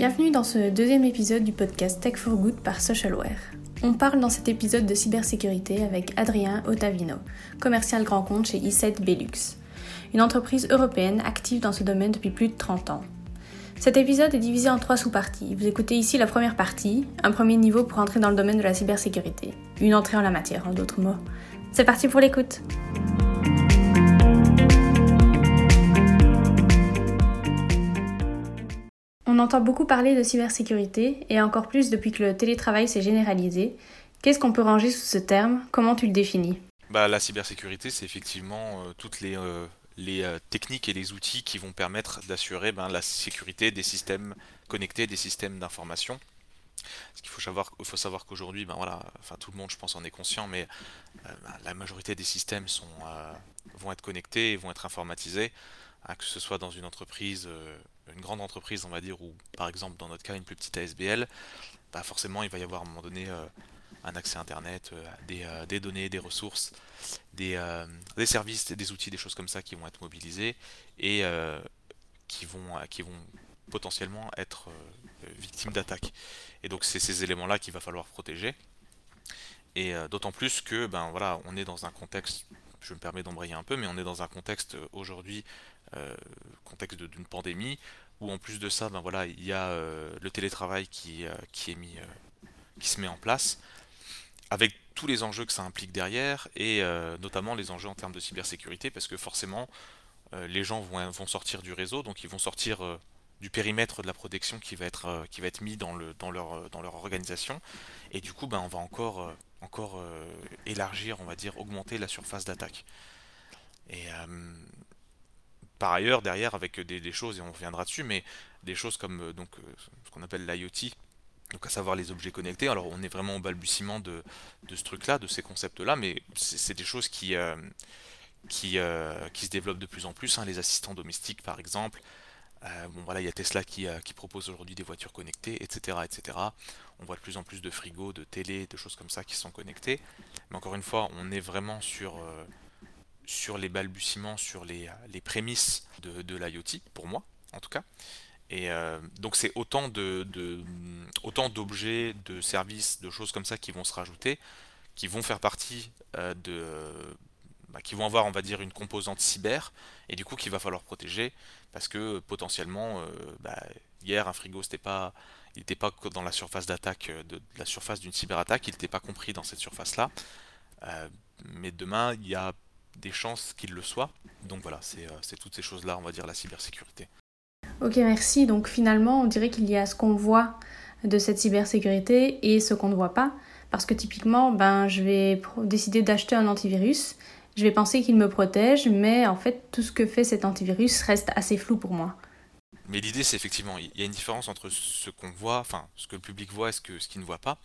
Bienvenue dans ce deuxième épisode du podcast Tech for Good par Socialware. On parle dans cet épisode de cybersécurité avec Adrien Ottavino, commercial grand compte chez i7 Belux, une entreprise européenne active dans ce domaine depuis plus de 30 ans. Cet épisode est divisé en trois sous-parties. Vous écoutez ici la première partie, un premier niveau pour entrer dans le domaine de la cybersécurité. Une entrée en la matière, en d'autres mots. C'est parti pour l'écoute. Entend beaucoup parler de cybersécurité, et encore plus depuis que le télétravail s'est généralisé. Qu'est-ce qu'on peut ranger sous ce terme? Comment tu le définis? Bah, La cybersécurité, c'est effectivement euh, toutes les euh, euh, techniques et les outils qui vont permettre d'assurer ben, la sécurité des systèmes connectés, des systèmes d'information. Ce qu'il faut savoir, faut savoir qu'aujourd'hui, ben voilà, enfin tout le monde, je pense, en est conscient, mais ben, la majorité des systèmes vont être connectés et vont être informatisés, hein, que ce soit dans une entreprise, une grande entreprise, on va dire, ou par exemple dans notre cas une plus petite ASBL, bah forcément, il va y avoir à un moment donné un accès Internet, des, des, données, des ressources, des, euh, des, services, des outils, des choses comme ça qui vont être mobilisés et euh, qui, vont, euh, qui vont potentiellement être victimes d'attaques. Et donc c'est ces éléments-là qu'il va falloir protéger. Et d'autant plus que ben voilà, on est dans un contexte, je me permets d'embrayer un peu, mais on est dans un contexte aujourd'hui, contexte d'une pandémie, où en plus de ça, ben voilà, il y a le télétravail qui, qui est mis, qui se met en place, avec tous les enjeux que ça implique derrière, et euh, notamment les enjeux en termes de cybersécurité, parce que forcément, euh, les gens vont, vont, sortir du réseau, donc ils vont sortir euh, du périmètre de la protection qui va être, qui va être mis dans, le, dans, leur, dans leur organisation, et du coup, ben, on va encore, encore élargir, on va dire, augmenter la surface d'attaque. Par ailleurs, derrière, avec des, choses, et on reviendra dessus, mais des choses comme donc, ce qu'on appelle l'IoT, donc à savoir les objets connectés. Alors on est vraiment au balbutiement de, ce truc-là, de ces concepts-là, mais c'est des choses qui, euh, qui, euh, se développent de plus en plus. Hein. les assistants domestiques par exemple. Euh, bon voilà, il y a Tesla qui, qui propose aujourd'hui des voitures connectées, etc., etc. On voit de plus en plus de frigos, de télé, de choses comme ça qui sont connectées. Mais encore une fois, on est vraiment sur, sur les balbutiements, sur les, les prémices de, de l'IoT, pour moi en tout cas. Et euh, donc c'est autant de, autant d'objets, de services, de choses comme ça qui vont se rajouter, qui vont faire partie euh, de, bah, qui vont avoir on va dire une composante cyber et du coup qu'il va falloir protéger parce que potentiellement euh, bah, hier un frigo c'était pas il n'était pas dans la surface d'attaque de, la surface d'une cyberattaque, il n'était pas compris dans cette surface là. mais demain il y a des chances qu'il le soit. Donc voilà, c'est toutes ces choses là, on va dire la cybersécurité. Ok, merci. Donc finalement, on dirait qu'il y a ce qu'on voit de cette cybersécurité et ce qu'on ne voit pas. Parce que typiquement, ben, je vais décider d'acheter un antivirus. Je vais penser qu'il me protège, mais en fait, tout ce que fait cet antivirus reste assez flou pour moi. Mais l'idée, c'est effectivement, il y a une différence entre ce qu'on voit, enfin, ce que le public voit et ce qu'il ce ne voit pas.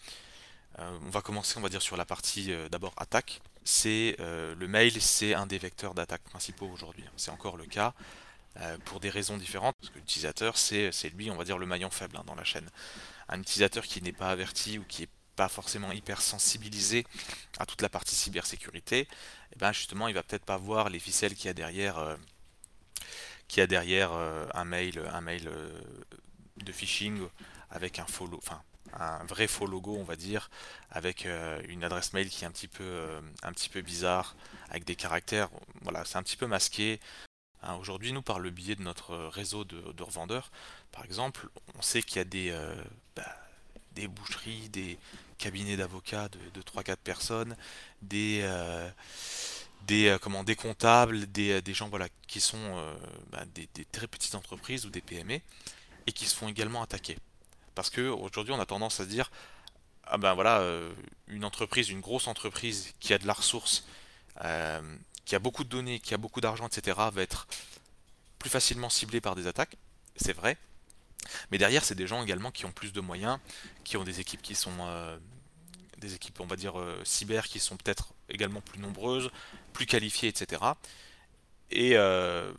Euh, on va commencer, on va dire, sur la partie euh, d'abord attaque. C'est euh, le mail, c'est un des vecteurs d'attaque principaux aujourd'hui. C'est encore le cas. Euh, pour des raisons différentes, parce que l'utilisateur, c'est lui, on va dire, le maillon faible hein, dans la chaîne. Un utilisateur qui n'est pas averti ou qui n'est pas forcément hyper sensibilisé à toute la partie cybersécurité, eh ben justement, il va peut-être pas voir les ficelles qu'il y a derrière, euh, a derrière un mail, un mail de phishing avec un follow, enfin un vrai faux logo, on va dire, avec une adresse mail qui est un petit peu, un petit peu bizarre, avec des caractères, voilà, c'est un petit peu masqué. Hein, aujourd'hui, nous, par le biais de notre réseau de, revendeurs, par exemple, on sait qu'il y a des, euh, bah, des boucheries, des cabinets d'avocats de, 3-4 personnes, des, euh, des, euh, comment, des comptables, des, gens voilà, qui sont bah, des, très petites entreprises ou des PME et qui se font également attaquer. Parce qu'aujourd'hui, on a tendance à se dire ah ben voilà, une entreprise, une grosse entreprise qui a de la ressource, qui a beaucoup de données, qui a beaucoup d'argent, etc., va être plus facilement ciblé par des attaques. C'est vrai. Mais derrière, c'est des gens également qui ont plus de moyens, qui ont des équipes qui sont euh, des équipes, on va dire, euh, cyber, qui sont peut-être également plus nombreuses, plus qualifiées, etc. Et euh,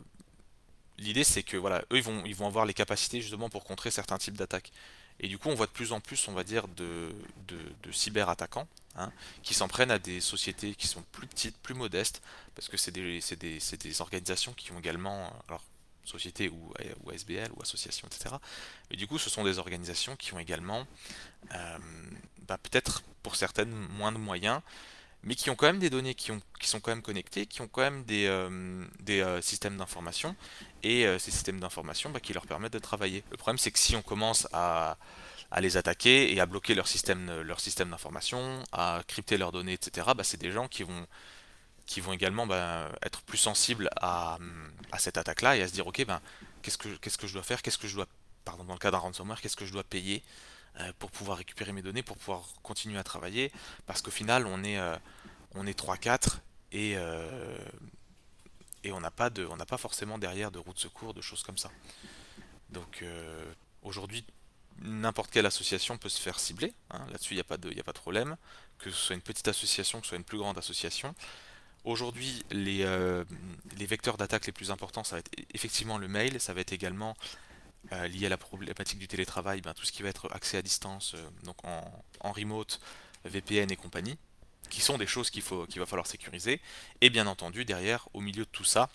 l'idée, c'est que voilà, eux, ils vont, ils vont avoir les capacités justement pour contrer certains types d'attaques. Et du coup, on voit de plus en plus, on va dire, de, de, cyber-attaquants hein, qui s'en prennent à des sociétés qui sont plus petites, plus modestes, parce que c'est des, des, des, organisations qui ont également, alors société ou, ou, ASBL ou association, etc. Mais du coup, ce sont des organisations qui ont également, bah, peut-être pour certaines, moins de moyens, mais qui ont quand même des données qui, ont, qui sont quand même connectées, qui ont quand même des, des systèmes d'information, et ces systèmes d'information bah, qui leur permettent de travailler. Le problème, c'est que si on commence à à les attaquer et à bloquer leur système, d'information, à crypter leurs données, etc., bah, c'est des gens qui vont, qui vont également bah, être plus sensibles à, à cette attaque-là et à se dire, ok, ben, qu'est-ce que, qu'est-ce que je dois faire, qu'est-ce que je dois, pardon, dans le cas d'un ransomware, qu'est-ce que je dois payer euh, pour pouvoir récupérer mes données, pour pouvoir continuer à travailler, parce qu'au final, on est, euh, est 3-4 et, euh, et on n'a pas, pas forcément derrière de route de secours, de choses comme ça. Donc aujourd'hui, n'importe quelle association peut se faire cibler. Hein. Là-dessus, il n'y a, pas de, a pas de problème. Que ce soit une petite association, que ce soit une plus grande association. Aujourd'hui, les, euh, les, vecteurs d'attaque les plus importants, ça va être effectivement le mail, ça va être également euh, lié à la problématique du télétravail, ben, tout ce qui va être accès à distance, euh, donc en, remote, VPN et compagnie, qui sont des choses qu'il qu'il va falloir sécuriser. Et bien entendu, derrière, au milieu de tout ça,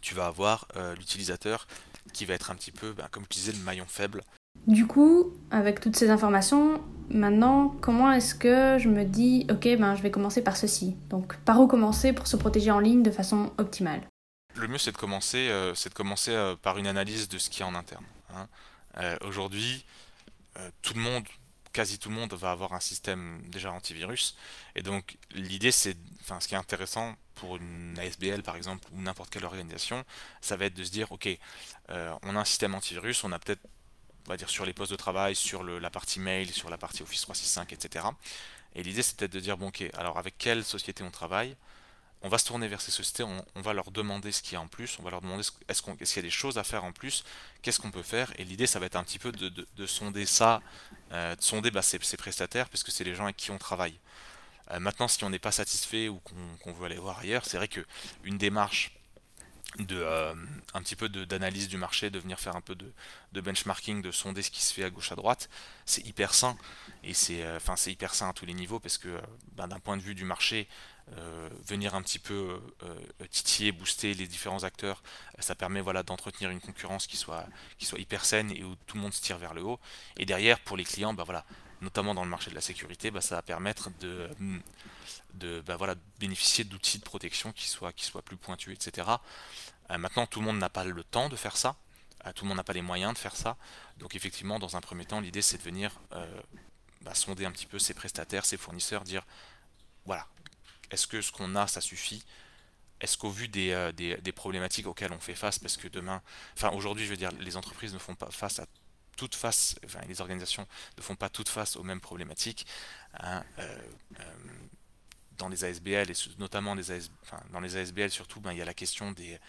tu vas avoir l'utilisateur qui va être un petit peu, ben, comme je disais, le maillon faible. Du coup, avec toutes ces informations, maintenant, comment est-ce que je me dis, ok, ben, je vais commencer par ceci. Donc, par où commencer pour se protéger en ligne de façon optimale? Le mieux, c'est de commencer, euh, c'est de commencer euh, par une analyse de ce qui est en interne. Hein. Euh, aujourd'hui, tout le monde, quasi tout le monde, va avoir un système déjà antivirus. Et donc, l'idée, c'est, enfin, ce qui est intéressant pour une ASBL par exemple ou n'importe quelle organisation, ça va être de se dire, ok, on a un système antivirus, on a peut-être on va dire sur les postes de travail, sur la partie mail, sur la partie Office 365, etc. Et l'idée c'est peut-être de dire, bon ok, alors avec quelle société on travaille? On va se tourner vers ces sociétés, on, va leur demander ce qu'il y a en plus, on va leur demander est-ce qu'il y a des choses à faire en plus, qu'est-ce qu'on peut faire, et l'idée ça va être un petit peu de, sonder ça, euh, de sonder bah, ces, prestataires, puisque c'est les gens avec qui on travaille. Euh, maintenant, si on n'est pas satisfait ou qu'on veut aller voir ailleurs, c'est vrai qu'une démarche de euh, un petit peu d'analyse du marché, de venir faire un peu de, benchmarking, de sonder ce qui se fait à gauche à droite, c'est hyper sain et c'est euh, hyper sain à tous les niveaux parce que euh, ben, d'un point de vue du marché, venir un petit peu titiller, booster les différents acteurs, ça permet voilà d'entretenir une concurrence qui soit qui soit hyper saine et où tout le monde se tire vers le haut. Et derrière pour les clients, ben voilà, notamment dans le marché de la sécurité, ben, ça va permettre de de bah bénéficier d'outils de protection qui soient, qui soient plus pointus, etc. Euh, maintenant, tout le monde n'a pas le temps de faire ça, euh, tout le monde n'a pas les moyens de faire ça. Donc effectivement, dans un premier temps, l'idée c'est de venir euh, bah, sonder un petit peu ses prestataires, ses fournisseurs, dire voilà, est-ce que ce qu'on a, ça suffit? Est-ce qu'au vu des, des, problématiques auxquelles on fait face, parce que demain, enfin aujourd'hui, je veux dire, les entreprises ne font pas face à toutes face, enfin les organisations ne font pas toutes face aux mêmes problématiques. Hein, dans les ASBL et notamment les dans les ASBL surtout, ben, il y a la question des,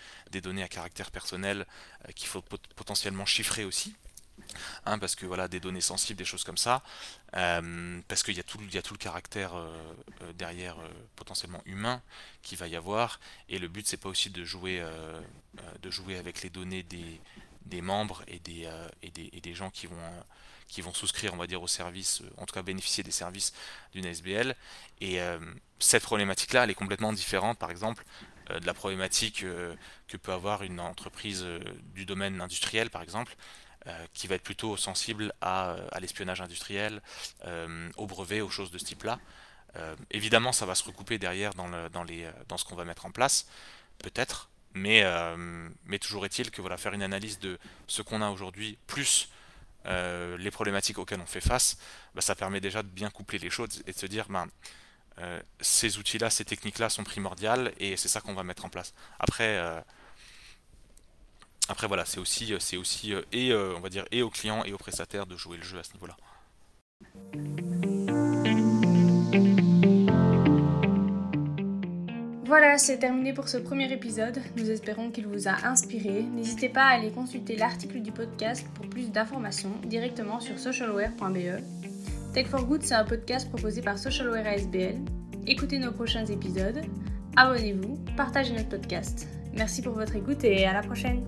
données à caractère personnel euh, qu'il faut potentiellement chiffrer aussi. Hein, parce que voilà des données sensibles, des choses comme ça, euh, parce qu'il y a tout, le caractère euh, derrière potentiellement humain qui va y avoir, et le but c'est pas aussi de jouer, de jouer avec les données des, membres et des, et des gens qui vont qui vont souscrire, on va dire, au service, euh, en tout cas bénéficier des services d'une SBL. Et euh, cette problématique-là, elle est complètement différente, par exemple, euh, de la problématique que peut avoir une entreprise du domaine industriel, par exemple, qui va être plutôt sensible à, l'espionnage industriel, au brevet, aux choses de ce type-là. évidemment, ça va se recouper derrière dans, le, dans, les, dans ce qu'on va mettre en place, peut-être, mais, mais toujours est-il que voilà, faire une analyse de ce qu'on a aujourd'hui, plus euh, les problématiques auxquelles on fait face, bah, ça permet déjà de bien coupler les choses et de se dire, ben, euh, ces outils-là, ces techniques-là sont primordiales et c'est ça qu'on va mettre en place. Après, euh, voilà, c'est aussi, c'est aussi et on va dire et aux clients et aux prestataires de jouer le jeu à ce niveau-là. Voilà, c'est terminé pour ce premier épisode. Nous espérons qu'il vous a inspiré. N'hésitez pas à aller consulter l'article du podcast pour plus d'informations directement sur socialware.be. Tech for Good, c'est un podcast proposé par Socialware ASBL. Écoutez nos prochains épisodes, abonnez-vous, partagez notre podcast. Merci pour votre écoute et à la prochaine.